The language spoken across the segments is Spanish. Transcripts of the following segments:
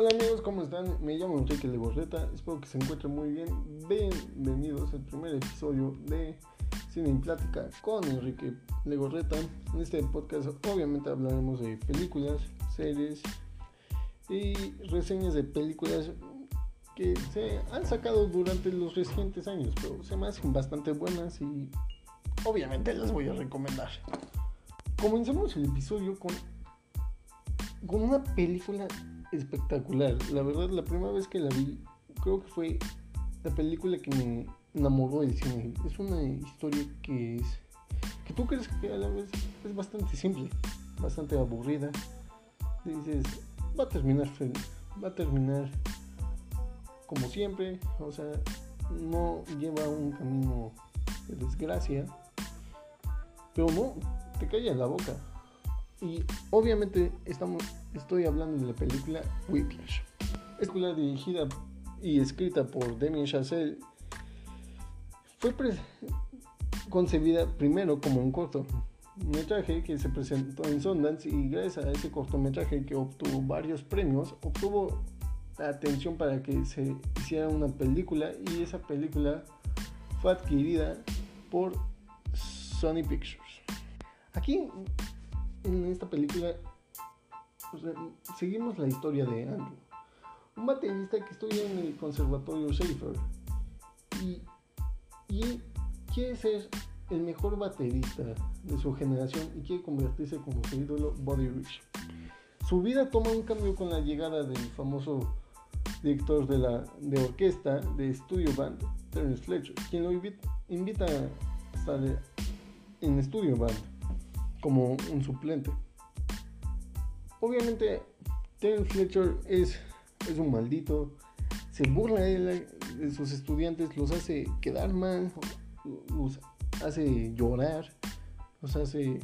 Hola amigos, ¿cómo están? Me llamo Enrique Legorreta, espero que se encuentren muy bien. Bienvenidos al primer episodio de Cine y Plática con Enrique Legorreta. En este podcast obviamente hablaremos de películas, series y reseñas de películas que se han sacado durante los recientes años, pero se me hacen bastante buenas y obviamente las voy a recomendar. Comenzamos el episodio con, con una película espectacular. La verdad, la primera vez que la vi, creo que fue la película que me enamoró del cine. Es una historia que es. que tú crees que a la vez es bastante simple, bastante aburrida. Dices, va a terminar va a terminar como siempre, o sea, no lleva un camino de desgracia, pero no, te calla la boca. Y obviamente estamos, estoy hablando de la película Whiplash. Es película dirigida y escrita por Damien Chazelle. Fue concebida primero como un cortometraje que se presentó en Sundance y gracias a ese cortometraje que obtuvo varios premios, obtuvo la atención para que se hiciera una película y esa película fue adquirida por Sony Pictures. Aquí en esta película seguimos la historia de Andrew, un baterista que estudia en el conservatorio Schaefer y, quiere ser el mejor baterista de su generación y quiere convertirse como su ídolo Buddy Rich. Su vida toma un cambio con la llegada del famoso director de la de orquesta de Studio Band, Terence Fletcher, quien lo invita, invita a estar en Studio Band como un suplente. Obviamente, Terence Fletcher es, es un maldito, se burla de, sus estudiantes, los hace quedar mal, los hace llorar, los hace.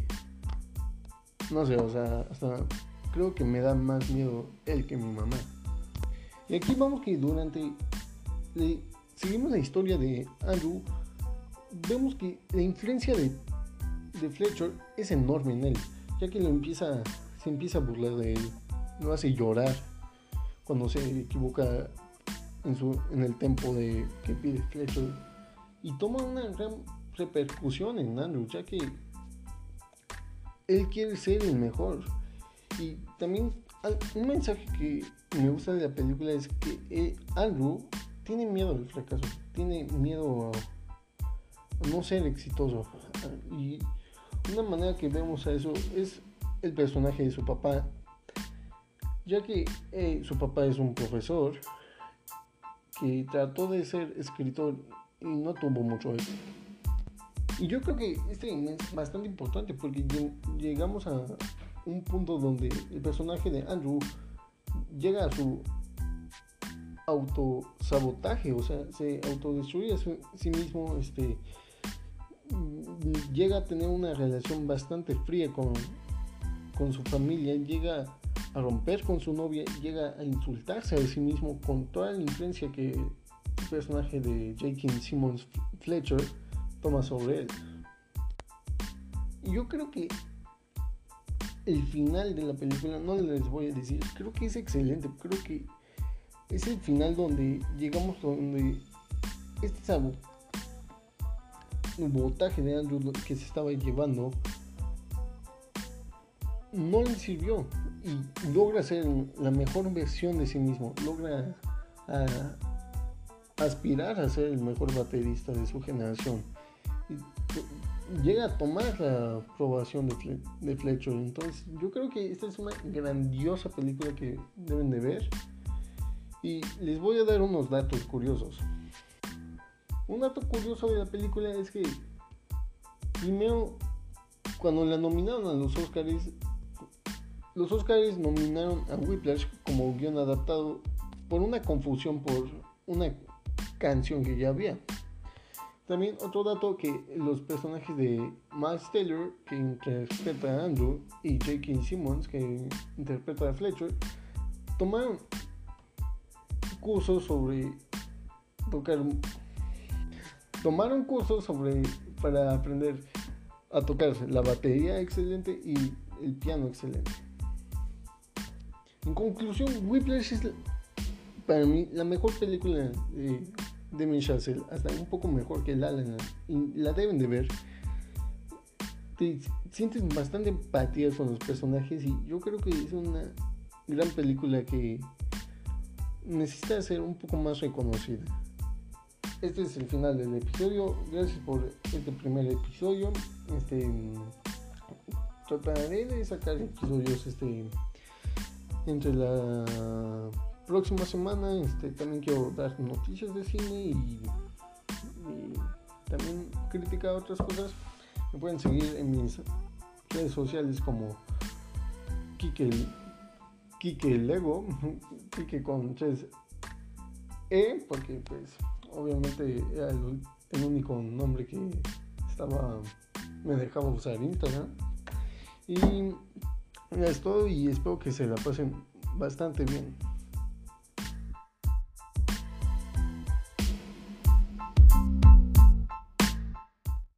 No sé, o sea, hasta creo que me da más miedo él que mi mamá. Y aquí vamos que durante. seguimos la historia de Andrew. Vemos que la influencia de de Fletcher es enorme en él, ya que lo empieza, se empieza a burlar de él, lo hace llorar cuando se equivoca en, su, en el tempo de, que pide Fletcher y toma una gran repercusión en Andrew, ya que él quiere ser el mejor. Y también un mensaje que me gusta de la película es que eh, Andrew tiene miedo al fracaso, tiene miedo a no ser exitoso. Una manera que vemos a eso es el personaje de su papá, ya que eh, su papá es un profesor que trató de ser escritor y no tuvo mucho éxito. Y yo creo que este es bastante importante porque llegamos a un punto donde el personaje de Andrew llega a su autosabotaje, o sea, se autodestruye a sí mismo, este, llega a tener una relación bastante fría con, con su familia, llega a romper con su novia, llega a insultarse a sí mismo con toda la influencia que el personaje de J.K. Simmons Fletcher toma sobre él. Yo creo que el final de la película, no les voy a decir, creo que es excelente, creo que es el final donde llegamos donde este el voltaje de Andrew que se estaba llevando no le sirvió y logra ser la mejor versión de sí mismo, logra aspirar a ser el mejor baterista de su generación. Y llega a tomar la aprobación de, de Fletcher. Entonces yo creo que esta es una grandiosa película que deben de ver. Y les voy a dar unos datos curiosos. Un dato curioso de la película es que primero cuando la nominaron a los Oscars, los Oscars nominaron a Whiplash como guion adaptado por una confusión por una canción que ya había. También otro dato que los personajes de Miles Taylor, que interpreta a Andrew, y J.K. Simmons, que interpreta a Fletcher, tomaron cursos sobre tocar tomaron cursos sobre para aprender a tocar la batería excelente y el piano excelente. En conclusión, Whiplash es para mí la mejor película de Demi Chazelle, hasta un poco mejor que La La y la deben de ver. Te sientes bastante empatía con los personajes y yo creo que es una gran película que necesita ser un poco más reconocida. Este es el final del episodio. Gracias por este primer episodio. Este trataré de sacar episodios este entre la próxima semana este también quiero dar noticias de cine y, también criticar otras cosas me pueden seguir en mis redes sociales como Kike, Kike Lego Kike con 3 E porque pues obviamente era el, único nombre que estaba me dejaba usar Instagram y es todo y espero que se la pasen bastante bien.